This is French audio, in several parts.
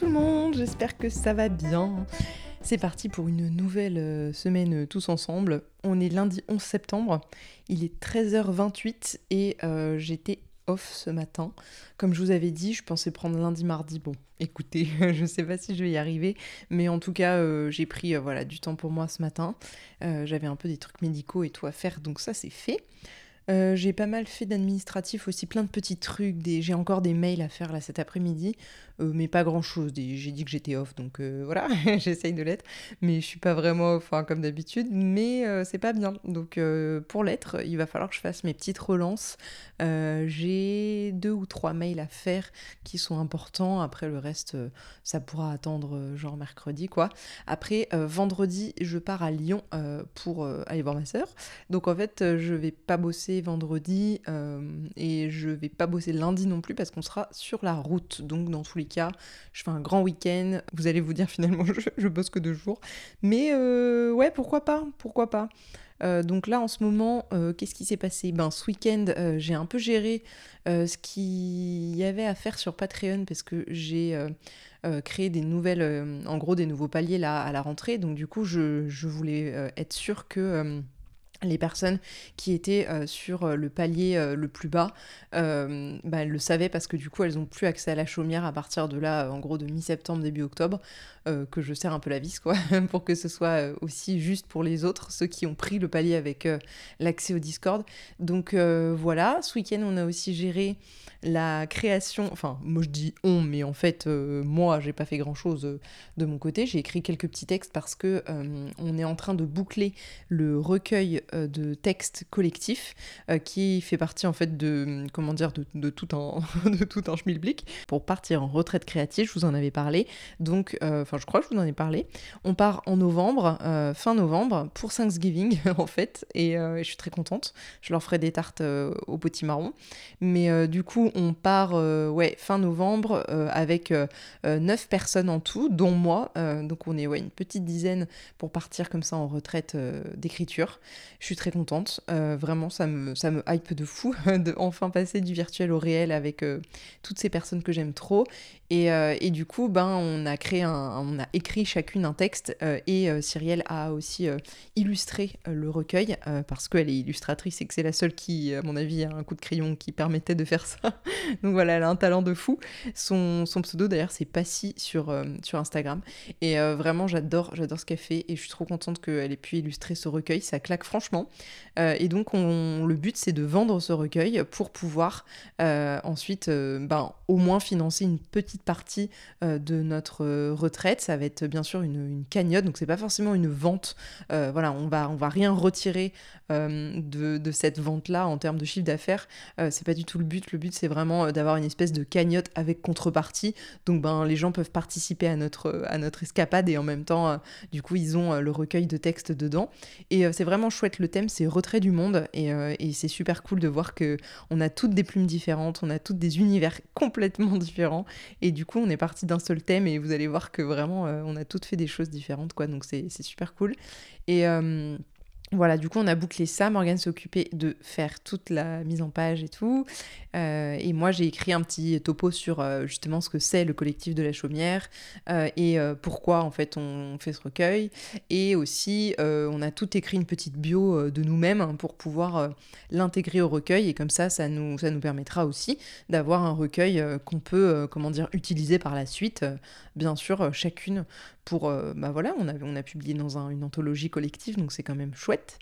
Tout le monde, j'espère que ça va bien. C'est parti pour une nouvelle euh, semaine euh, tous ensemble. On est lundi 11 septembre, il est 13h28 et euh, j'étais off ce matin. Comme je vous avais dit, je pensais prendre lundi, mardi. Bon, écoutez, je ne sais pas si je vais y arriver, mais en tout cas, j'ai pris voilà, du temps pour moi ce matin. J'avais un peu des trucs médicaux et tout à faire, donc ça c'est fait. Euh, j'ai pas mal fait d'administratif aussi, plein de petits trucs. J'ai encore des mails à faire là cet après-midi, euh, mais pas grand-chose. J'ai dit que j'étais off, donc euh, voilà, j'essaye de l'être. Mais je suis pas vraiment off hein, comme d'habitude, mais c'est pas bien. Donc pour l'être, il va falloir que je fasse mes petites relances. j'ai deux ou trois mails à faire qui sont importants. Après le reste, ça pourra attendre genre mercredi quoi. Après vendredi, je pars à Lyon pour aller voir ma sœur. Donc en fait, je vais pas bosser vendredi euh, et je vais pas bosser lundi non plus parce qu'on sera sur la route. Donc dans tous les cas, je fais un grand week-end. Vous allez vous dire finalement je, bosse que deux jours. Mais euh, ouais, pourquoi pas Pourquoi pas euh, donc là, en ce moment, qu'est-ce qui s'est passé? Ben, ce week-end, j'ai un peu géré ce qu'il y avait à faire sur Patreon parce que j'ai créé des nouvelles, en gros, des nouveaux paliers là à la rentrée. Donc du coup, je, je voulais être sûre que les personnes qui étaient euh, sur euh, le palier euh, le plus bas bah, elles le savaient parce que du coup elles ont plus accès à la chaumière à partir de là en gros de mi-septembre début octobre que je serre un peu la vis quoi pour que ce soit aussi juste pour les autres ceux qui ont pris le palier avec l'accès au Discord. Donc voilà ce week-end on a aussi géré la création, enfin moi je dis on, mais en fait moi j'ai pas fait grand chose euh, de mon côté, j'ai écrit quelques petits textes parce que on est en train de boucler le recueil de textes collectifs qui fait partie en fait de comment dire de, tout un de tout un schmilblick pour partir en retraite créative, je vous en avais parlé, donc enfin je crois que je vous en ai parlé. On part en novembre, fin novembre pour Thanksgiving en fait et je suis très contente. Je leur ferai des tartes au potimarron, mais du coup on part euh, ouais, fin novembre euh, avec euh, neuf personnes en tout, dont moi. donc on est ouais, une petite dizaine pour partir comme ça en retraite d'écriture. Je suis très contente. vraiment, ça me, ça me hype de fou de enfin passer du virtuel au réel avec toutes ces personnes que j'aime trop. Et, et, du coup, ben, on a écrit chacune un texte et Cyrielle a aussi illustré le recueil parce qu'elle est illustratrice et que c'est la seule qui, à mon avis, a un coup de crayon qui permettait de faire ça. Donc voilà, elle a un talent de fou. Son, pseudo d'ailleurs c'est Passy sur, euh, Instagram. Et euh, vraiment j'adore, j'adore ce qu'elle fait et je suis trop contente qu'elle ait pu illustrer ce recueil. Ça claque franchement. Euh, et donc on, le but c'est de vendre ce recueil pour pouvoir ensuite ben, au moins financer une petite partie de notre retraite. Ça va être bien sûr une, cagnotte, donc c'est pas forcément une vente. voilà, on va, on va rien retirer de, cette vente-là en termes de chiffre d'affaires. c'est pas du tout le but. Le but c'est vraiment euh, d'avoir une espèce de cagnotte avec contrepartie. Donc ben, les gens peuvent participer à notre, à notre escapade et en même temps, euh, du coup, ils ont euh, le recueil de textes dedans. Et c'est vraiment chouette. Le thème, c'est retrait du monde et, et c'est super cool de voir que on a toutes des plumes différentes, on a toutes des univers complètement différents. Et du coup, on est parti d'un seul thème et vous allez voir que vraiment, on a toutes fait des choses différentes, quoi. Donc c'est super cool. Et voilà, du coup, on a bouclé ça. Morgane s'est occupée de faire toute la mise en page et tout. Euh, et moi, j'ai écrit un petit topo sur euh, justement ce que c'est le collectif de la chaumière euh, et pourquoi en fait on fait ce recueil. Et aussi, on a tout écrit une petite bio de nous-mêmes hein, pour pouvoir l'intégrer au recueil. Et comme ça, ça nous, ça nous permettra aussi d'avoir un recueil qu'on peut, comment dire, utiliser par la suite. bien sûr, chacune pour, euh, bah voilà, on a, publié dans une anthologie collective, donc c'est quand même chouette.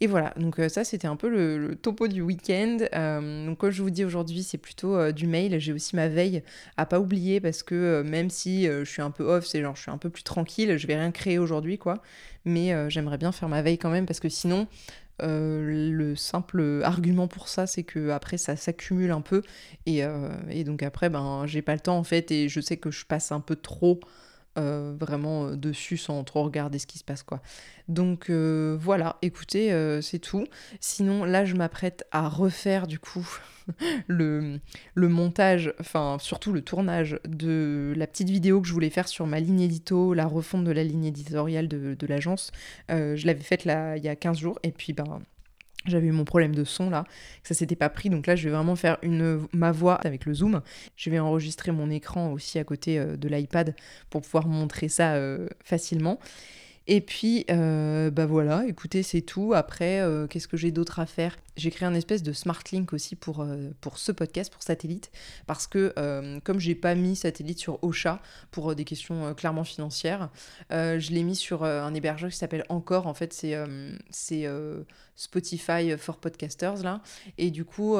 Et voilà, donc euh, ça c'était un peu le, topo du week-end. Euh, donc comme je vous dis aujourd'hui, c'est plutôt du mail. J'ai aussi ma veille à pas oublier parce que même si je suis un peu off, c'est genre je suis un peu plus tranquille, je vais rien créer aujourd'hui quoi. Mais j'aimerais bien faire ma veille quand même parce que sinon, le simple argument pour ça, c'est que après ça s'accumule un peu et, et, donc après ben j'ai pas le temps en fait et je sais que je passe un peu trop euh, vraiment euh, dessus sans trop regarder ce qui se passe quoi. Donc euh, voilà, écoutez, c'est tout. Sinon là je m'apprête à refaire du coup le, le montage, enfin surtout le tournage de la petite vidéo que je voulais faire sur ma ligne édito, la refonte de la ligne éditoriale de, de l'agence. je l'avais faite là il y a 15 jours et puis ben j'avais eu mon problème de son là, que ça s'était pas pris. Donc là, je vais vraiment faire ma voix avec le zoom. Je vais enregistrer mon écran aussi à côté euh, de l'iPad pour pouvoir montrer ça euh, facilement. Et puis, euh, bah voilà, écoutez, c'est tout. Après, euh, qu'est-ce que j'ai d'autre à faire? J'ai créé un espèce de smart link aussi pour, euh, pour ce podcast, pour Satellite, parce que comme j'ai pas mis Satellite sur Ocha pour des questions clairement financières, je l'ai mis sur un hébergeur qui s'appelle Encore. En fait, c'est Spotify for Podcasters là. Et du coup,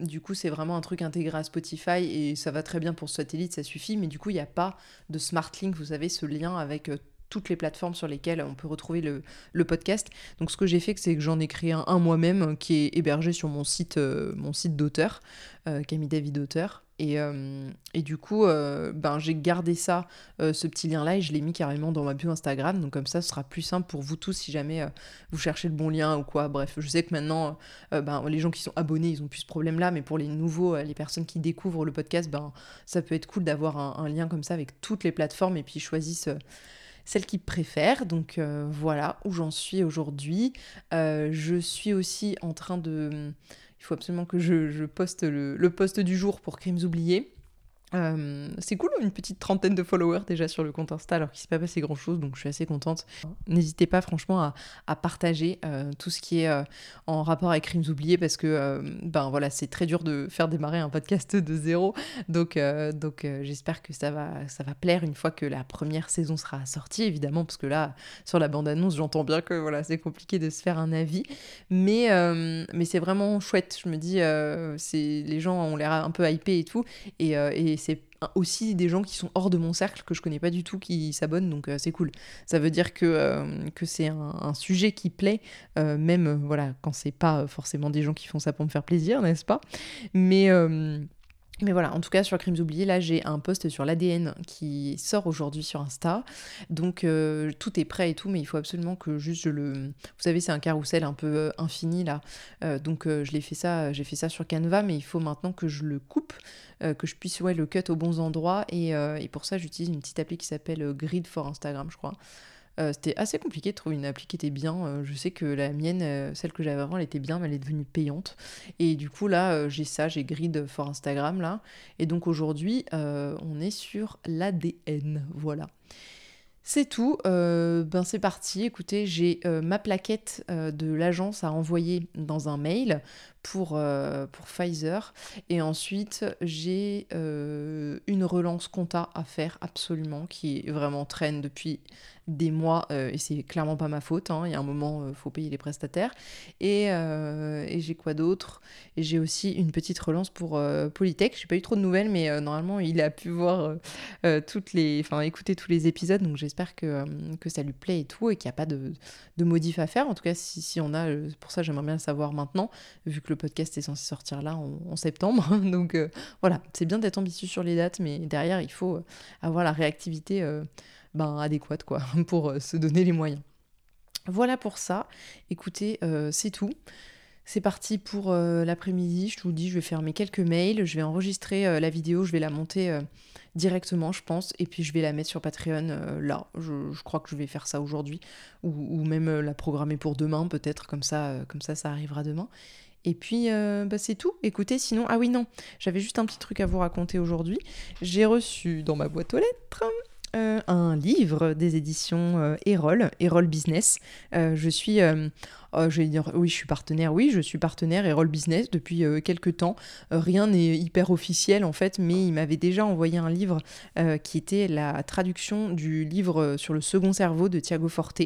du c'est vraiment un truc intégré à Spotify et ça va très bien pour Satellite, ça suffit. Mais du coup, il n'y a pas de smart link, vous savez, ce lien avec toutes les plateformes sur lesquelles on peut retrouver le, podcast. Donc ce que j'ai fait, c'est que j'en ai créé un, moi-même euh, qui est hébergé sur mon site, euh, site d'auteur, euh, Camille David Auteur. Et, et, du coup, ben, j'ai gardé ça, ce petit lien-là, et je l'ai mis carrément dans ma bio Instagram. Donc comme ça, ce sera plus simple pour vous tous si jamais vous cherchez le bon lien ou quoi. Bref, je sais que maintenant, ben, les gens qui sont abonnés, ils ont plus ce problème-là, mais pour les nouveaux, les personnes qui découvrent le podcast, ben, ça peut être cool d'avoir un, un, lien comme ça avec toutes les plateformes et puis ils choisissent celle qu'ils préfèrent. Donc euh, voilà où j'en suis aujourd'hui. Euh, je suis aussi en train de... Il faut absolument que je, poste le, le poste du jour pour Crimes oubliés. Euh, c'est cool, une petite trentaine de followers déjà sur le compte Insta, alors qu'il ne s'est pas passé grand chose, donc je suis assez contente. N'hésitez pas franchement à, partager euh, tout ce qui est euh, en rapport avec Crimes oubliés, parce que ben voilà, c'est très dur de faire démarrer un podcast de zéro, donc, donc j'espère que ça va, ça va plaire une fois que la première saison sera sortie, évidemment, parce que là, sur la bande-annonce, j'entends bien que voilà, c'est compliqué de se faire un avis, mais, mais c'est vraiment chouette, je me dis, c'est les gens ont l'air un peu hypés et tout, et c'est aussi des gens qui sont hors de mon cercle que je connais pas du tout qui s'abonnent donc euh, c'est cool. Ça veut dire que, euh, c'est un, sujet qui plaît euh, même voilà quand c'est pas forcément des gens qui font ça pour me faire plaisir n'est-ce pas? Mais mais voilà, en tout cas sur Crimes oubliés, là j'ai un post sur l'ADN qui sort aujourd'hui sur Insta. Donc euh, tout est prêt et tout, mais il faut absolument que juste je le. Vous savez, c'est un carrousel un peu euh, infini là. Euh, donc je l'ai fait ça, j'ai fait ça sur Canva, mais il faut maintenant que je le coupe, que je puisse le cut aux bons endroits. Et, et pour ça, j'utilise une petite appli qui s'appelle Grid for Instagram, je crois. Euh, c'était assez compliqué de trouver une appli qui était bien. Euh, je sais que la mienne, euh, celle que j'avais avant, elle était bien, mais elle est devenue payante. Et du coup, là, j'ai ça, j'ai Grid for Instagram, là. Et donc aujourd'hui, on est sur l'ADN. Voilà. C'est tout, ben c'est parti. Écoutez, j'ai ma plaquette de l'agence à envoyer dans un mail pour, pour Pfizer. Et ensuite, j'ai une relance compta à faire absolument, qui vraiment traîne depuis des mois, euh, et c'est clairement pas ma faute, hein. il y a un moment, il euh, faut payer les prestataires. Et, euh, et j'ai quoi d'autre? J'ai aussi une petite relance pour Polytech, j'ai pas eu trop de nouvelles, mais normalement il a pu voir toutes les, enfin écouter tous les épisodes, donc j'espère que, que ça lui plaît et tout, et qu'il n'y a pas de, de modif à faire. En tout cas, si, si on a, pour ça j'aimerais bien le savoir maintenant, vu que le podcast est censé sortir là en, septembre. donc voilà, c'est bien d'être ambitieux sur les dates, mais derrière il faut avoir la réactivité ben, adéquate quoi, pour euh, se donner les moyens. Voilà pour ça. Écoutez, euh, c'est tout. C'est parti pour euh, l'après-midi. Je vous dis, je vais faire mes quelques mails, je vais enregistrer la vidéo, je vais la monter directement, je pense, et puis je vais la mettre sur Patreon là. Je, crois que je vais faire ça aujourd'hui, ou, même la programmer pour demain, peut-être, comme ça, comme ça, ça arrivera demain. Et puis, bah, c'est tout. Écoutez, sinon, ah oui, non, j'avais juste un petit truc à vous raconter aujourd'hui. J'ai reçu dans ma boîte aux lettres euh, un livre des éditions euh, Erol, Erol Business. Euh, je suis, oh, je vais dire, oui, je suis partenaire, oui, je suis partenaire Erol Business depuis quelques temps. rien n'est hyper officiel en fait, mais il m'avait déjà envoyé un livre qui était la traduction du livre sur le second cerveau de Thiago Forte.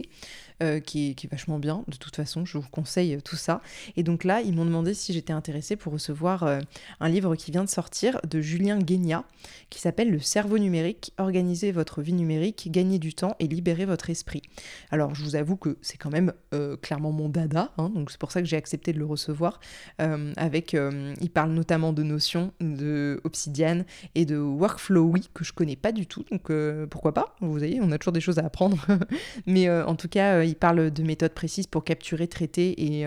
Euh, qui, est, vachement bien. De toute façon, je vous conseille tout ça. Et donc là, ils m'ont demandé si j'étais intéressée pour recevoir euh, un livre qui vient de sortir de Julien Guénia, qui s'appelle Le cerveau numérique, organiser votre vie numérique, gagner du temps et libérer votre esprit. Alors, je vous avoue que c'est quand même euh, clairement mon dada, hein, donc c'est pour ça que j'ai accepté de le recevoir. avec, il parle notamment de notions de Obsidian et de Workflow, oui, que je connais pas du tout, donc pourquoi pas? Vous voyez, on a toujours des choses à apprendre. Mais en tout cas, il parle de méthodes précises pour capturer, traiter et,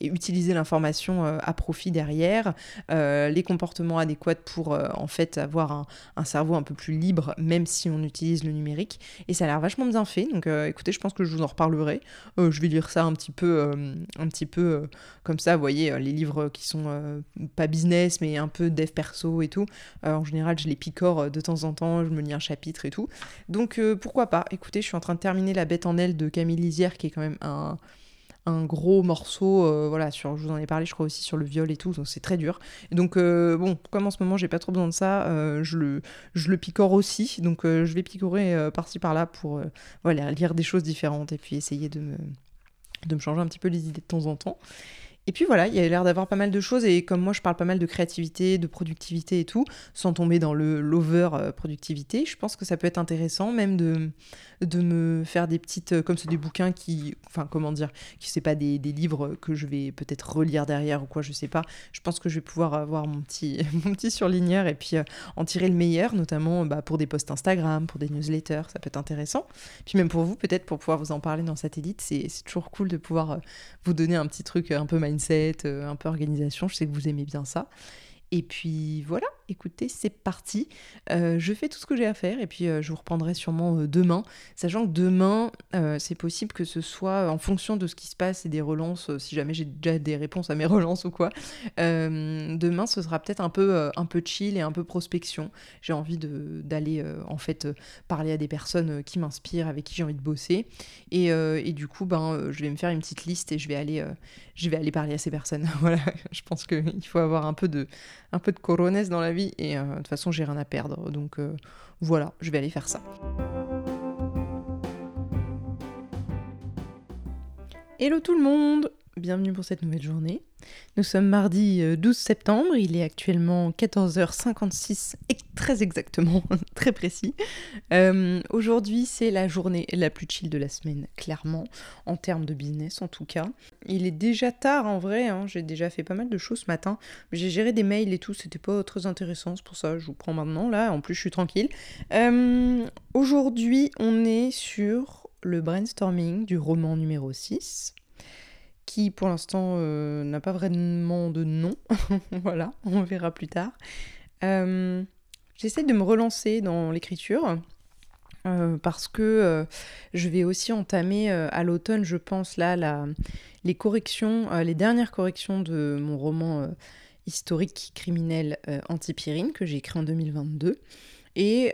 et utiliser l'information à profit derrière, les comportements adéquats pour en fait avoir un, cerveau un peu plus libre, même si on utilise le numérique. Et ça a l'air vachement bien fait. Donc écoutez, je pense que je vous en reparlerai. je vais lire ça un petit peu, un petit peu comme ça, vous voyez, les livres qui sont pas business, mais un peu dev perso et tout. en général, je les picore de temps en temps, je me lis un chapitre et tout. Donc pourquoi pas? Écoutez, je suis en train de terminer La bête en aile de Camille Qui est quand même un, gros morceau, euh, voilà, sur, je vous en ai parlé, je crois aussi sur le viol et tout, donc c'est très dur. donc euh, bon, comme en ce moment j'ai pas trop besoin de ça, euh, je, le, je le picore aussi, donc je vais picorer par-ci par-là pour voilà, lire des choses différentes et puis essayer de de me changer un petit peu les idées de temps en temps. Et puis voilà, il y a l'air d'avoir pas mal de choses et comme moi je parle pas mal de créativité, de productivité et tout, sans tomber dans le l'over productivité, je pense que ça peut être intéressant même de de me faire des petites, euh, comme c'est des bouquins qui, enfin comment dire, qui c'est pas des, des, livres que je vais peut-être relire derrière ou quoi, je sais pas. Je pense que je vais pouvoir avoir mon petit, mon petit surligneur et puis euh, en tirer le meilleur, notamment bah, pour des posts Instagram, pour des newsletters, ça peut être intéressant. Puis même pour vous, peut-être pour pouvoir vous en parler dans Satellite, c'est toujours cool de pouvoir euh, vous donner un petit truc un peu mindset, un peu organisation. Je sais que vous aimez bien ça. Et puis voilà, écoutez, c'est parti. Euh, je fais tout ce que j'ai à faire et puis euh, je vous reprendrai sûrement euh, demain, sachant que demain, c'est possible que ce soit en fonction de ce qui se passe et des relances, si jamais j'ai déjà des réponses à mes relances ou quoi. demain, ce sera peut-être un peu, un peu chill et un peu prospection. J'ai envie d'aller en fait parler à des personnes qui m'inspirent, avec qui j'ai envie de bosser. Et, et, du coup, ben, je vais me faire une petite liste et je vais aller, je vais aller parler à ces personnes. voilà, je pense qu'il faut avoir un peu de un peu de corones dans la vie et euh, de toute façon j'ai rien à perdre. Donc euh, voilà, je vais aller faire ça. Hello tout le monde bienvenue pour cette nouvelle journée. Nous sommes mardi 12 euh, septembre, il est actuellement 14h56 et très exactement, très précis. Euh, aujourd'hui c'est la journée la plus chill de la semaine, clairement, en termes de business en tout cas. Il est déjà tard en vrai, hein. j'ai déjà fait pas mal de choses ce matin, j'ai géré des mails et tout, c'était pas très intéressant, c'est pour ça que je vous prends maintenant là, en plus je suis tranquille. Euh, aujourd'hui on est sur le brainstorming du roman numéro 6 qui pour l'instant euh, n'a pas vraiment de nom. voilà, on verra plus tard. J'essaie de me relancer dans l'écriture. Euh, parce que je vais aussi entamer à l'automne, je pense, là, les corrections, les dernières corrections de mon roman historique criminel Antipyrine que j'ai écrit en 2022. Et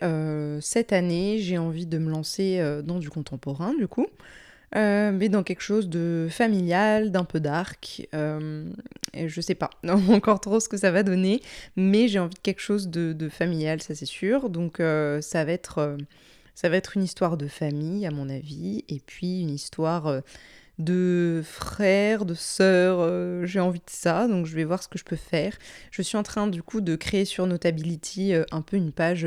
cette année, j'ai envie de me lancer dans du contemporain, du coup. Euh, mais dans quelque chose de familial, d'un peu dark. Euh, et je sais pas encore trop ce que ça va donner, mais j'ai envie de quelque chose de, familial, ça c'est sûr. Donc euh, ça va être ça va être une histoire de famille à mon avis, et puis une histoire de frères, de sœurs. j'ai envie de ça, donc je vais voir ce que je peux faire. Je suis en train du coup de créer sur Notability un peu une page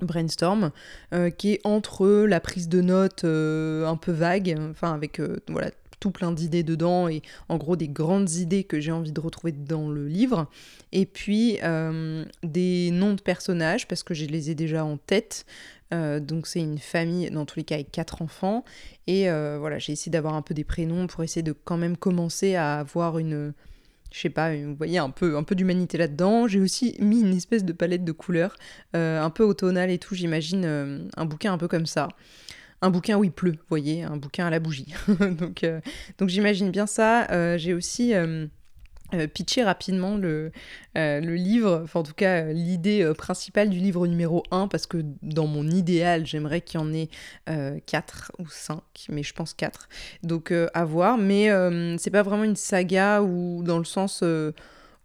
brainstorm euh, qui est entre la prise de notes euh, un peu vague, enfin avec euh, voilà tout plein d'idées dedans et en gros des grandes idées que j'ai envie de retrouver dans le livre. Et puis des noms de personnages parce que je les ai déjà en tête. Donc c'est une famille dans tous les cas avec quatre enfants. Et voilà j'ai essayé d'avoir un peu des prénoms pour essayer de quand même commencer à avoir une je sais pas, vous voyez un peu, un peu d'humanité là-dedans. J'ai aussi mis une espèce de palette de couleurs, euh, un peu automnale et tout, j'imagine euh, un bouquin un peu comme ça. Un bouquin où il pleut, vous voyez, un bouquin à la bougie. donc euh, donc j'imagine bien ça. J'ai aussi euh, pitcher rapidement le, euh, le livre, enfin en tout cas euh, l'idée principale du livre numéro 1, parce que dans mon idéal, j'aimerais qu'il y en ait 4 ou 5, mais je pense 4. Donc à voir, mais c'est pas vraiment une saga ou dans le sens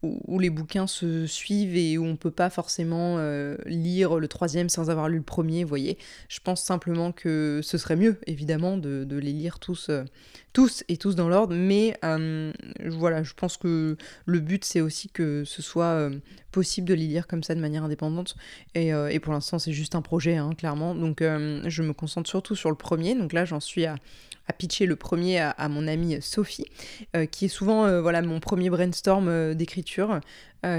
où, les bouquins se suivent et où on peut pas forcément lire le troisième sans avoir lu le premier, vous voyez. Je pense simplement que ce serait mieux, évidemment, de, les lire tous, tous et tous dans l'ordre, mais euh, voilà, je pense que le but c'est aussi que ce soit possible de les lire comme ça de manière indépendante, et, pour l'instant c'est juste un projet, hein, clairement, donc je me concentre surtout sur le premier, donc là j'en suis à pitcher le premier à, mon amie Sophie, euh, qui est souvent euh, voilà, mon premier brainstorm euh, d'écriture.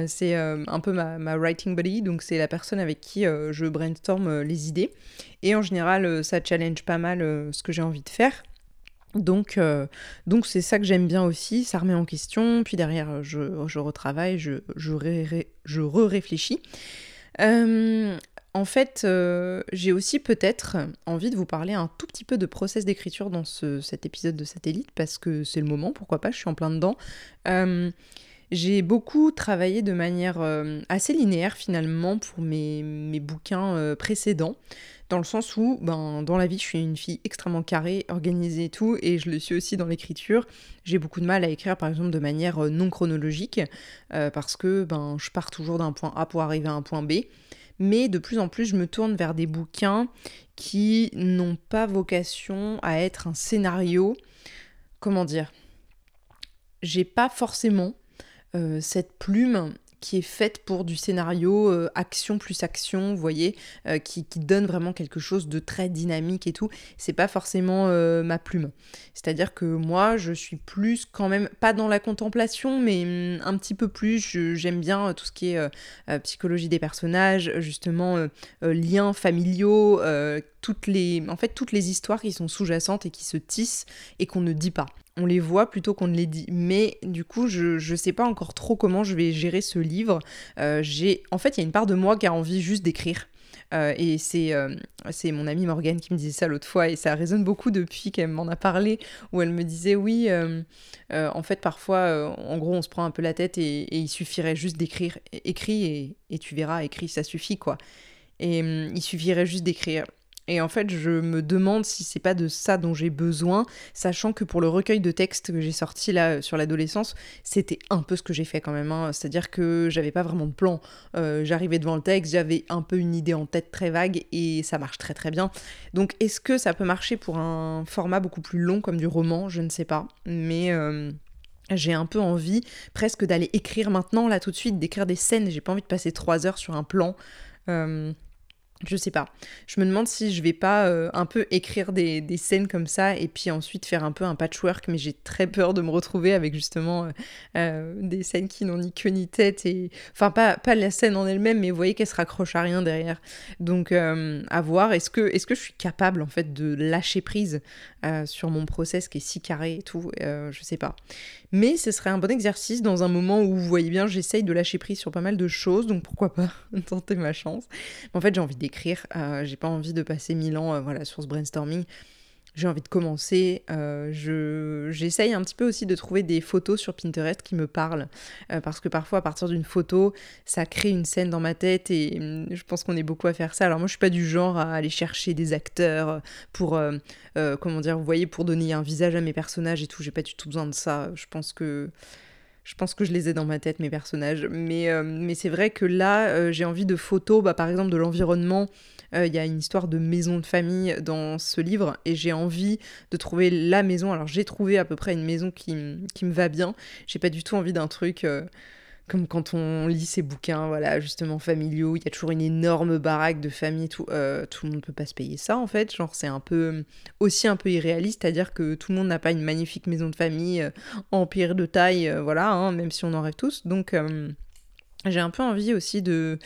c'est un peu ma, ma, writing buddy, donc c'est la personne avec qui je brainstorm les idées. Et en général, ça challenge pas mal ce que j'ai envie de faire. Donc, donc c'est ça que j'aime bien aussi, ça remet en question, puis derrière je, je retravaille, je, je, re-réfléchis. En fait, euh, j'ai aussi peut-être envie de vous parler un tout petit peu de process d'écriture dans cet épisode de Satellite, parce que c'est le moment, pourquoi pas, je suis en plein dedans. Euh, j'ai beaucoup travaillé de manière euh, assez linéaire finalement pour mes, mes bouquins précédents, dans le sens où ben, dans la vie je suis une fille extrêmement carrée, organisée et tout, et je le suis aussi dans l'écriture. J'ai beaucoup de mal à écrire par exemple de manière non chronologique, parce que ben, je pars toujours d'un point A pour arriver à un point B mais de plus en plus je me tourne vers des bouquins qui n'ont pas vocation à être un scénario. Comment dire J'ai pas forcément euh, cette plume qui est faite pour du scénario euh, action plus action, vous voyez, euh, qui, donne vraiment quelque chose de très dynamique et tout. C'est pas forcément ma plume. C'est-à-dire que moi, je suis plus quand même, pas dans la contemplation, mais hum, un petit peu plus. J'aime bien tout ce qui est psychologie des personnages, justement, liens familiaux, toutes les, en fait, toutes les histoires qui sont sous-jacentes et qui se tissent et qu'on ne dit pas on les voit plutôt qu'on ne les dit. Mais du coup, je ne sais pas encore trop comment je vais gérer ce livre. Euh, j'ai, en fait, il y a une part de moi qui a envie juste d'écrire. Euh, et c'est euh, c'est mon amie Morgane qui me disait ça l'autre fois, et ça résonne beaucoup depuis qu'elle m'en a parlé, où elle me disait oui, en fait parfois, en gros, on se prend un peu la tête et, il suffirait juste d'écrire, écris et, et, tu verras, écris, ça suffit quoi. Et hum, il suffirait juste d'écrire. Et en fait, je me demande si c'est pas de ça dont j'ai besoin, sachant que pour le recueil de textes que j'ai sorti là sur l'adolescence, c'était un peu ce que j'ai fait quand même. Hein. C'est-à-dire que j'avais pas vraiment de plan. Euh, j'arrivais devant le texte, j'avais un peu une idée en tête très vague et ça marche très très bien. Donc est-ce que ça peut marcher pour un format beaucoup plus long comme du roman? Je ne sais pas. Mais. Euh, j'ai un peu envie presque d'aller écrire maintenant, là tout de suite, d'écrire des scènes. J'ai pas envie de passer trois heures sur un plan. Euh, je sais pas. Je me demande si je vais pas euh, un peu écrire des, scènes comme ça et puis ensuite faire un peu un patchwork, mais j'ai très peur de me retrouver avec justement euh, euh, des scènes qui n'ont ni queue ni tête enfin pas, pas la scène en elle-même, mais vous voyez qu'elle se raccroche à rien derrière. Donc à voir. Est-ce que est-ce que je suis capable en fait de lâcher prise sur mon process qui est si carré et tout Je sais pas. Mais ce serait un bon exercice dans un moment où vous voyez bien, j'essaye de lâcher prise sur pas mal de choses, donc pourquoi pas tenter ma chance. En fait, j'ai envie d'écrire, euh, j'ai pas envie de passer mille ans euh, voilà, sur ce brainstorming j'ai envie de commencer. Euh, je, j'essaye un petit peu aussi de trouver des photos sur Pinterest qui me parlent. Euh, parce que parfois, à partir d'une photo, ça crée une scène dans ma tête et hum, je pense qu'on est beaucoup à faire ça. Alors, moi, je suis pas du genre à aller chercher des acteurs pour, euh, comment dire, vous voyez, pour donner un visage à mes personnages et tout. J'ai pas du tout besoin de ça. Je pense que. Je pense que je les ai dans ma tête, mes personnages. Mais, mais c'est vrai que là, j'ai envie de photos, bah, par exemple, de l'environnement euh, il y a une histoire de maison de famille dans ce livre et j'ai envie de trouver la maison. Alors j'ai trouvé à peu près une maison qui, me va bien. J'ai pas du tout envie d'un truc euh, comme quand on lit ces bouquins, voilà, justement familiaux, il y a toujours une énorme baraque de famille, tout, euh, tout le monde ne peut pas se payer ça en fait, genre c'est un peu aussi un peu irréaliste, c'est-à-dire que tout le monde n'a pas une magnifique maison de famille empire de taille, voilà, hein, même si on en rêve tous, donc j'ai un peu envie aussi de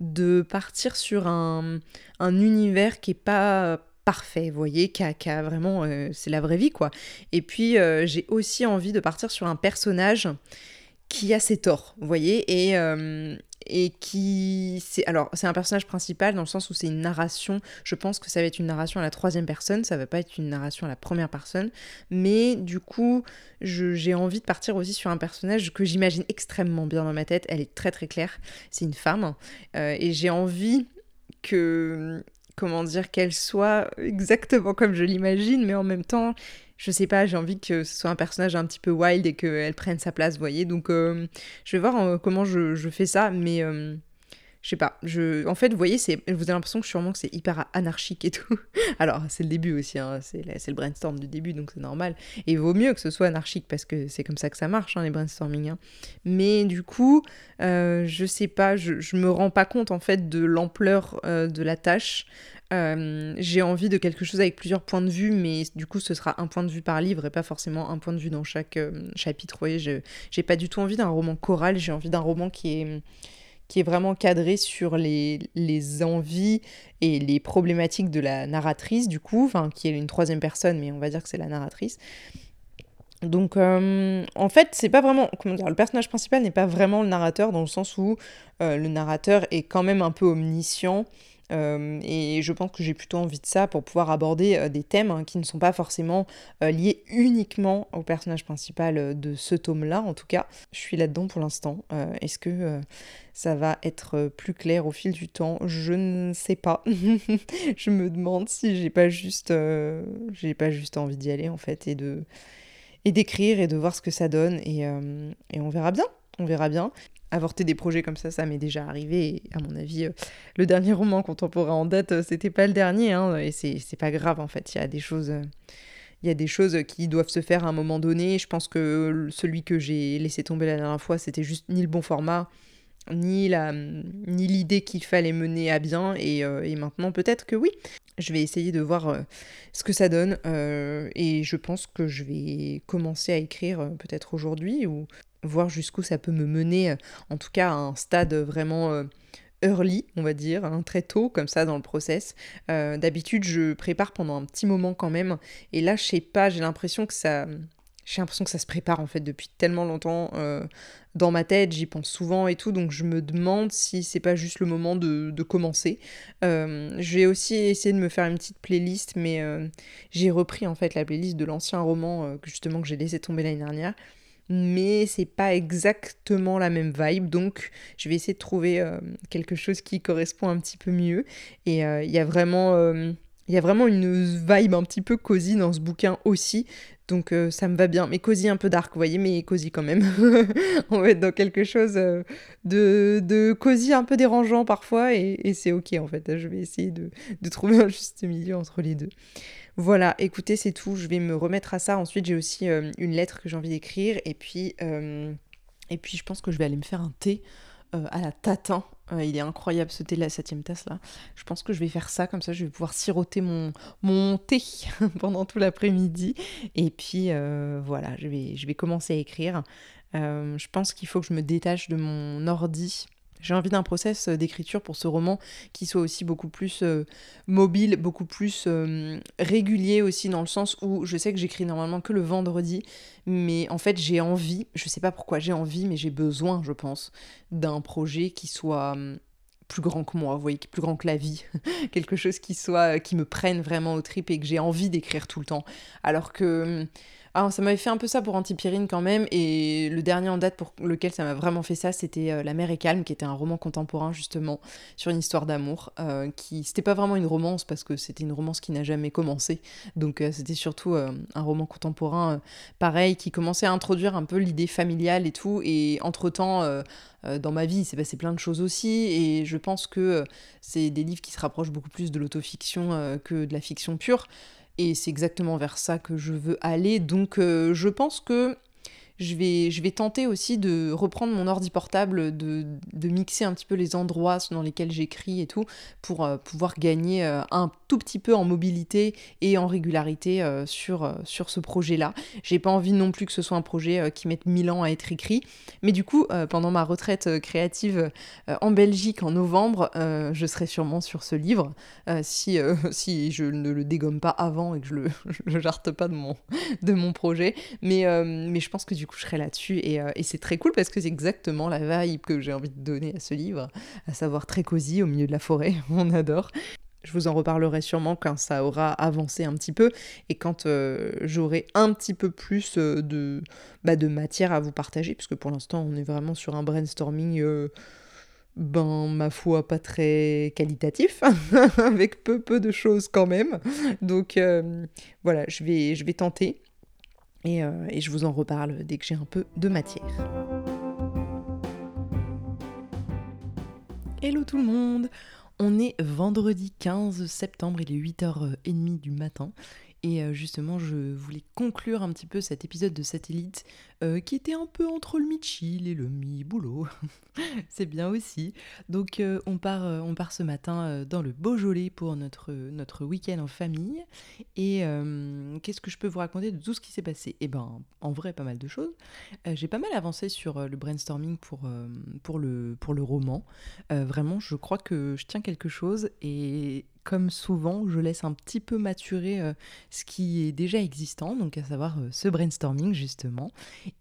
de partir sur un, univers qui est pas parfait, vous voyez, qui a, vraiment... Euh, c'est la vraie vie, quoi. Et puis, euh, j'ai aussi envie de partir sur un personnage qui a ses torts, vous voyez, et, euh, et qui c'est alors c'est un personnage principal dans le sens où c'est une narration. Je pense que ça va être une narration à la troisième personne ça va pas être une narration à la première personne. Mais du coup j'ai envie de partir aussi sur un personnage que j'imagine extrêmement bien dans ma tête. Elle est très très claire. C'est une femme. Euh, et j'ai envie que comment dire qu'elle soit exactement comme je l'imagine mais en même temps je sais pas, j'ai envie que ce soit un personnage un petit peu wild et qu'elle prenne sa place, vous voyez. Donc, euh, je vais voir euh, comment je, fais ça, mais euh, je sais pas. Je, en fait, vous voyez, vous avez l'impression que sûrement que c'est hyper anarchique et tout. Alors, c'est le début aussi, hein, c'est, le brainstorm du début, donc c'est normal. Et il vaut mieux que ce soit anarchique parce que c'est comme ça que ça marche, hein, les brainstorming. Hein. Mais du coup, je sais pas, je, je me rends pas compte en fait de l'ampleur de la tâche. Euh, j'ai envie de quelque chose avec plusieurs points de vue, mais du coup, ce sera un point de vue par livre et pas forcément un point de vue dans chaque euh, chapitre. Vous voyez, j'ai pas du tout envie d'un roman choral, j'ai envie d'un roman qui est qui est vraiment cadré sur les, envies et les problématiques de la narratrice, du coup, qui est une troisième personne, mais on va dire que c'est la narratrice. Donc, euh, en fait, c'est pas vraiment. Comment dire Le personnage principal n'est pas vraiment le narrateur, dans le sens où euh, le narrateur est quand même un peu omniscient. Euh, et je pense que j'ai plutôt envie de ça pour pouvoir aborder des thèmes hein, qui ne sont pas forcément liés uniquement au personnage principal de ce tome-là, en tout cas. Je suis là-dedans pour l'instant. Est-ce que ça va être plus clair au fil du temps? Je ne sais pas. je me demande si j'ai pas juste, envie d'y aller en fait et d'écrire et de voir ce que ça donne. Et, euh, et, on verra bien. On verra bien. Avorter des projets comme ça, ça m'est déjà arrivé. À mon avis, euh, le dernier roman contemporain en date, euh, c'était pas le dernier. Hein, et c'est pas grave en fait. Il y a des choses. il y a des choses qui doivent se faire à un moment donné. Je pense que celui que j'ai laissé tomber la dernière fois, c'était juste ni le bon format, ni la ni l'idée qu'il fallait mener à bien. Et, et maintenant, peut-être que oui. Je vais essayer de voir euh, ce que ça donne euh, et je pense que je vais commencer à écrire euh, peut-être aujourd'hui ou voir jusqu'où ça peut me mener, en tout cas à un stade vraiment early, on va dire, hein, très tôt comme ça dans le process. D'habitude, je prépare pendant un petit moment quand même et là, je sais pas, j'ai l'impression que ça j'ai l'impression que ça se prépare en fait depuis tellement longtemps euh, dans ma tête, j'y pense souvent et tout, donc je me demande si c'est pas juste le moment de, commencer. Euh, je vais aussi essayer de me faire une petite playlist, mais euh, j'ai repris en fait la playlist de l'ancien roman que justement que j'ai laissé tomber l'année dernière. Mais c'est pas exactement la même vibe, donc je vais essayer de trouver quelque chose qui correspond un petit peu mieux. Et il y a vraiment il y a vraiment une vibe un petit peu cosy dans ce bouquin aussi. Donc euh, ça me va bien. Mais cosy un peu dark, vous voyez, mais cosy quand même. On va être dans quelque chose euh, de, cosy un peu dérangeant parfois. Et, c'est ok en fait. Je vais essayer de, trouver un juste milieu entre les deux. Voilà, écoutez, c'est tout. Je vais me remettre à ça. Ensuite, j'ai aussi euh, une lettre que j'ai envie d'écrire. Et puis, et puis, je pense que je vais aller me faire un thé. À la tatin il est incroyable ce thé, la septième tasse là. Je pense que je vais faire ça, comme ça je vais pouvoir siroter mon, mon thé pendant tout l'après-midi. Et puis euh, voilà, je vais, commencer à écrire. Euh, je pense qu'il faut que je me détache de mon ordi j'ai envie d'un process euh, d'écriture pour ce roman qui soit aussi beaucoup plus euh, mobile, beaucoup plus euh, régulier aussi dans le sens où je sais que j'écris normalement que le vendredi, mais en fait j'ai envie, je sais pas pourquoi j'ai envie, mais j'ai besoin, je pense, d'un projet qui soit plus grand que moi, vous voyez, plus grand que la vie, quelque chose qui soit, qui me prenne vraiment au trip et que j'ai envie d'écrire tout le temps. Alors que ah, ça m'avait fait un peu ça pour Antipyrine quand même, et le dernier en date pour lequel ça m'a vraiment fait ça, c'était euh, La mer est calme, qui était un roman contemporain justement sur une histoire d'amour, euh, qui c'était pas vraiment une romance parce que c'était une romance qui n'a jamais commencé, donc euh, c'était surtout un roman contemporain pareil qui commençait à introduire un peu l'idée familiale et tout, et entre temps dans ma vie, il s'est passé plein de choses aussi, et je pense que c'est des livres qui se rapprochent beaucoup plus de l'autofiction que de la fiction pure. Et c'est exactement vers ça que je veux aller. Donc euh, je pense que je vais, je vais tenter aussi de reprendre mon ordi portable, de, de mixer un petit peu les endroits dans lesquels j'écris et tout, pour euh, pouvoir gagner euh, un tout petit peu en mobilité et en régularité euh, sur, sur ce projet-là. J'ai pas envie non plus que ce soit un projet qui mette mille ans à être écrit, mais du coup, pendant ma retraite créative en Belgique en novembre, je serai sûrement sur ce livre, si, si je ne le dégomme pas avant et que je le je jarte pas de mon, de mon projet. Mais, mais je pense que du du coup, je serai là-dessus. Euh, et, c'est très cool parce que c'est exactement la vibe que j'ai envie de donner à ce livre, à savoir très cosy au milieu de la forêt. On adore. Je vous en reparlerai sûrement quand ça aura avancé un petit peu et quand euh, j'aurai un petit peu plus euh, bah, de matière à vous partager, puisque pour l'instant on est vraiment sur un brainstorming, ben ma foi pas très qualitatif, avec peu peu de choses quand même. Donc voilà, je vais, je vais tenter. Euh, et, je vous en reparle dès que j'ai un peu de matière. Hello tout le monde On est vendredi 15 septembre, il est 8h30 du matin. Et euh, justement, je voulais conclure un petit peu cet épisode de Satellite euh, qui était un peu entre le mi-chill et le mi-boulot. c'est bien aussi. Donc euh, on, part, euh, on part ce matin dans le Beaujolais pour notre, week-end en famille. Et qu'est-ce que je peux vous raconter de tout ce qui s'est passé? Eh ben, en vrai, pas mal de choses. J'ai pas mal avancé sur le brainstorming pour, pour, le, roman. vraiment, je crois que je tiens quelque chose et comme souvent, je laisse un petit peu maturer ce qui est déjà existant, donc à savoir ce brainstorming justement.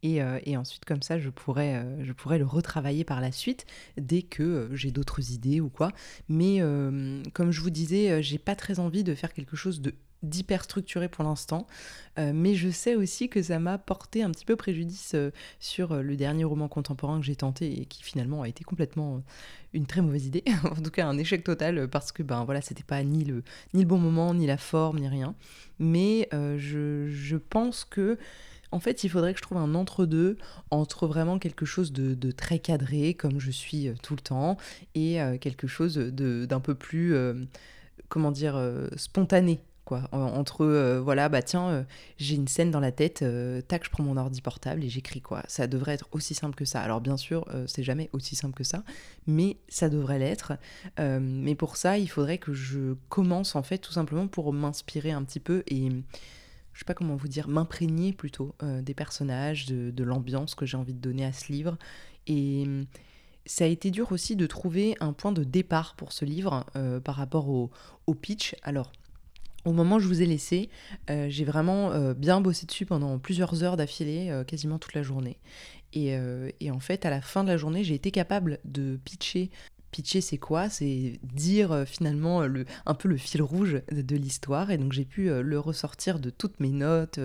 Et, euh, et, ensuite, comme ça, je pourrais, je pourrais le retravailler par la suite dès que j'ai d'autres idées ou quoi. Mais comme je vous disais, j'ai pas très envie de faire quelque chose de d'hyper structuré pour l'instant, euh, mais je sais aussi que ça m'a porté un petit peu préjudice euh, sur euh, le dernier roman contemporain que j'ai tenté et qui finalement a été complètement une très mauvaise idée, en tout cas un échec total parce que ben voilà c'était pas ni le ni le bon moment ni la forme ni rien, mais je, je, pense que en fait, il faudrait que je trouve un entre-deux entre vraiment quelque chose de, très cadré, comme je suis tout le temps, et quelque chose d'un peu plus, comment dire, spontané quoi. Entre, euh, voilà, bah tiens, euh, j'ai une scène dans la tête, euh, tac, je prends mon ordi portable et j'écris, quoi. Ça devrait être aussi simple que ça. Alors, bien sûr, c'est jamais aussi simple que ça, mais ça devrait l'être. mais pour ça, il faudrait que je commence, en fait, tout simplement pour m'inspirer un petit peu et, je sais pas comment vous dire, m'imprégner plutôt des personnages, de, l'ambiance que j'ai envie de donner à ce livre. Et ça a été dur aussi de trouver un point de départ pour ce livre par rapport au, pitch. Alors, au moment où je vous ai laissé, euh, j'ai vraiment euh, bien bossé dessus pendant plusieurs heures d'affilée, euh, quasiment toute la journée. Et, en fait, à la fin de la journée, j'ai été capable de pitcher pitcher, c'est quoi? C'est dire euh, finalement euh, le, un peu le fil rouge de, l'histoire. Et donc j'ai pu euh, le ressortir de toutes mes notes,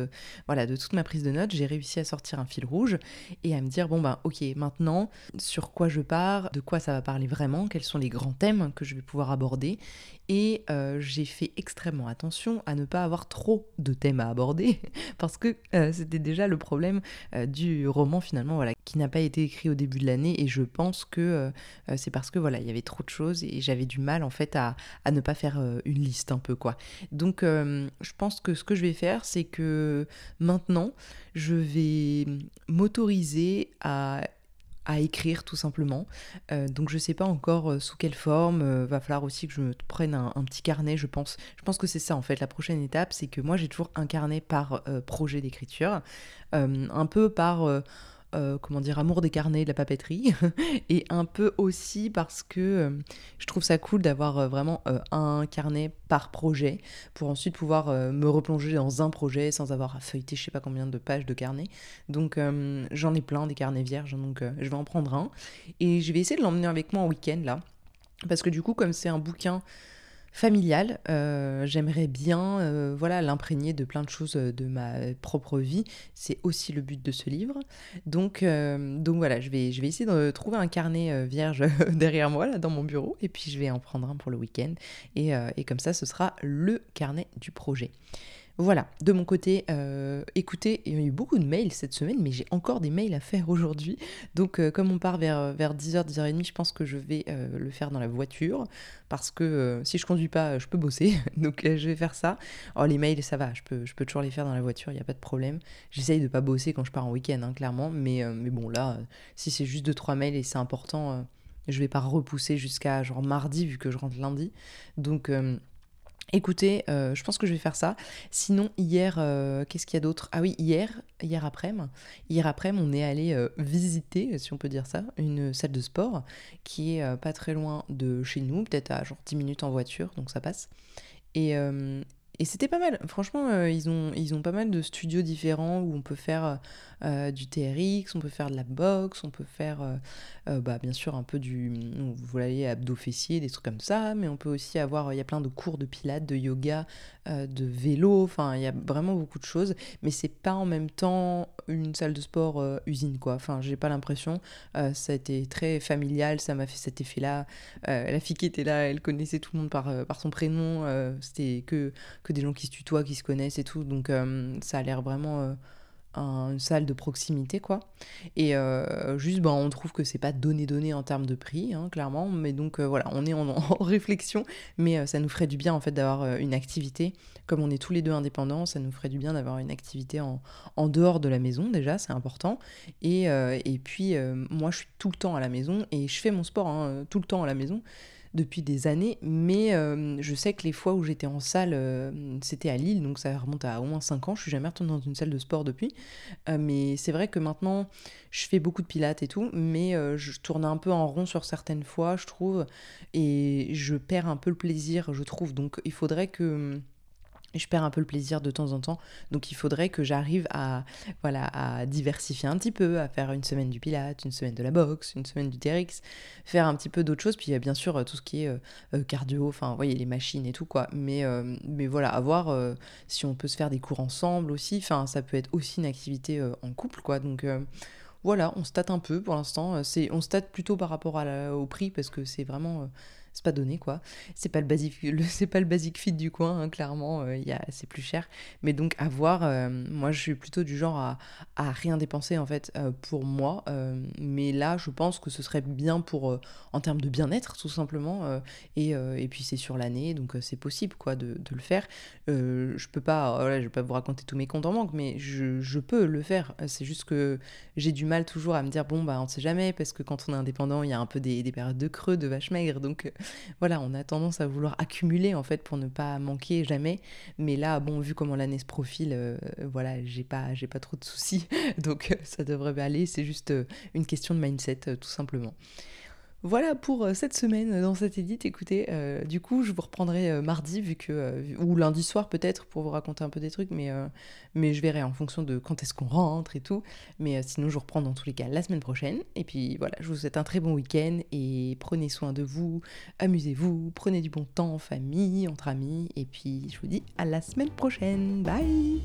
voilà, de toute ma prise de notes. J'ai réussi à sortir un fil rouge et à me dire bon ben ok, maintenant sur quoi je pars, de quoi ça va parler vraiment, quels sont les grands thèmes que je vais pouvoir aborder? Et j'ai fait extrêmement attention à ne pas avoir trop de thèmes à aborder parce que c'était déjà le problème du roman finalement, voilà, qui n'a pas été écrit au début de l'année. Et je pense que c'est parce que voilà il y avait trop de choses et j'avais du mal en fait à, ne pas faire euh, une liste un peu quoi. Donc euh, je pense que ce que je vais faire c'est que maintenant je vais m'autoriser à à écrire tout simplement. Euh, donc je sais pas encore sous quelle forme. va falloir aussi que je me prenne un, petit carnet, je pense. Je pense que c'est ça en fait. La prochaine étape, c'est que moi j'ai toujours un carnet par projet d'écriture, un peu par euh, comment dire, amour des carnets, de la papeterie, et un peu aussi parce que euh, je trouve ça cool d'avoir euh, vraiment un carnet par projet pour ensuite pouvoir me replonger dans un projet sans avoir à feuilleter je sais pas combien de pages de carnet. Donc j'en ai plein des carnets vierges, donc je vais en prendre un. Et je vais essayer de l'emmener avec moi en week-end là, parce que du coup comme c'est un bouquin familiale. Euh, j'aimerais bien euh, voilà, l'imprégner de plein de choses euh, de ma propre vie. C'est aussi le but de ce livre. Donc, voilà, je vais, je essayer de trouver un carnet vierge derrière moi, là, dans mon bureau, et puis je vais en prendre un pour le week-end. Et comme ça, ce sera le carnet du projet. Voilà, de mon côté, euh, écoutez, il y a eu beaucoup de mails cette semaine, mais j'ai encore des mails à faire aujourd'hui. Donc euh, comme on part vers, vers 10h, 10h30, je pense que je vais euh, le faire dans la voiture, parce que si je conduis pas, je peux bosser, donc je vais faire ça. Oh les mails, ça va, je peux, toujours les faire dans la voiture, il n'y a pas de problème. J'essaye de pas bosser quand je pars en week-end, hein, clairement, mais, mais bon là, si c'est juste 2-3 mails et c'est important, je vais pas repousser jusqu'à genre mardi, vu que je rentre lundi. Donc... Écoutez, euh, je pense que je vais faire ça. Sinon, hier, euh, qu'est-ce qu'il y a d'autre? Ah oui, hier, hier après-midi, hier après on est allé euh, visiter, si on peut dire ça, une salle de sport qui est pas très loin de chez nous, peut-être à genre 10 minutes en voiture, donc ça passe. Et, et c'était pas mal. Franchement, ils, ont, ils ont pas mal de studios différents où on peut faire euh, du TRX, on peut faire de la boxe, on peut faire euh, euh, bah, bien sûr un peu du, vous voyez, abdos fessiers, des trucs comme ça, mais on peut aussi avoir, il y a plein de cours de pilates, de yoga, de vélo, enfin il y a vraiment beaucoup de choses, mais c'est pas en même temps une salle de sport usine quoi, enfin j'ai pas l'impression, ça a été très familial, ça m'a fait cet effet-là, la fille qui était là, elle connaissait tout le monde par, par son prénom, c'était que, que des gens qui se tutoient, qui se connaissent et tout, donc ça a l'air vraiment une salle de proximité, quoi. Et euh, juste, ben, on trouve que c'est pas donné donné en termes de prix, hein, clairement. Mais donc voilà, on est en, réflexion, mais ça nous ferait du bien en fait d'avoir une activité. Comme on est tous les deux indépendants, ça nous ferait du bien d'avoir une activité en, en, dehors de la maison déjà, c'est important. Et, et puis moi, je suis tout le temps à la maison et je fais mon sport hein, tout le temps à la maison depuis des années, mais euh, je sais que les fois où j'étais en salle, euh, c'était à Lille, donc ça remonte à au moins 5 ans, je suis jamais retournée dans une salle de sport depuis, euh, mais c'est vrai que maintenant, je fais beaucoup de pilates et tout, mais je tourne un peu en rond sur certaines fois, je trouve, et je perds un peu le plaisir, je trouve, donc il faudrait que je perds un peu le plaisir de temps en temps. Donc il faudrait que j'arrive à, voilà, à diversifier un petit peu, à faire une semaine du Pilate, une semaine de la boxe, une semaine du TRX, faire un petit peu d'autres choses. Puis il y a bien sûr euh, tout ce qui est euh, euh, cardio, enfin, vous voyez, les machines et tout, quoi. Mais, mais voilà, à voir si on peut se faire des cours ensemble aussi. Enfin, ça peut être aussi une activité en couple, quoi. Donc voilà, on se tâte un peu pour l'instant. On se tâte plutôt par rapport au prix parce que c'est vraiment c'est pas donné quoi. C'est pas le basic, c'est pas le basic fit du coin, hein, clairement, euh, c'est plus cher. Mais donc à voir, euh, moi je suis plutôt du genre à, à rien dépenser en fait euh, pour moi. mais là je pense que ce serait bien pour, en termes de bien-être tout simplement. Et, et, puis c'est sur l'année, donc c'est possible quoi de, de, le faire. je peux pas, voilà, je vais pas vous raconter tous mes comptes en banque, mais je, je peux le faire. C'est juste que j'ai du mal toujours à me dire bon bah on sait jamais parce que quand on est indépendant il y a un peu des, des périodes de creux, de vache maigre, donc voilà, on a tendance à vouloir accumuler en fait pour ne pas manquer jamais. Mais là, bon, vu comment l'année se profile, euh, voilà, j'ai pas, j'ai pas trop de soucis, donc ça devrait aller. C'est juste euh, une question de mindset, euh, tout simplement. Voilà pour euh, cette semaine dans cette édite. Écoutez, euh, du coup, je vous reprendrai euh, mardi, vu que ou lundi soir peut-être pour vous raconter un peu des trucs, mais mais je verrai en fonction de quand est-ce qu'on rentre et tout. Mais sinon, je vous reprends dans tous les cas la semaine prochaine. Et puis voilà, je vous souhaite un très bon week-end et prenez soin de vous, amusez-vous, prenez du bon temps en famille, entre amis. Et puis je vous dis à la semaine prochaine. Bye.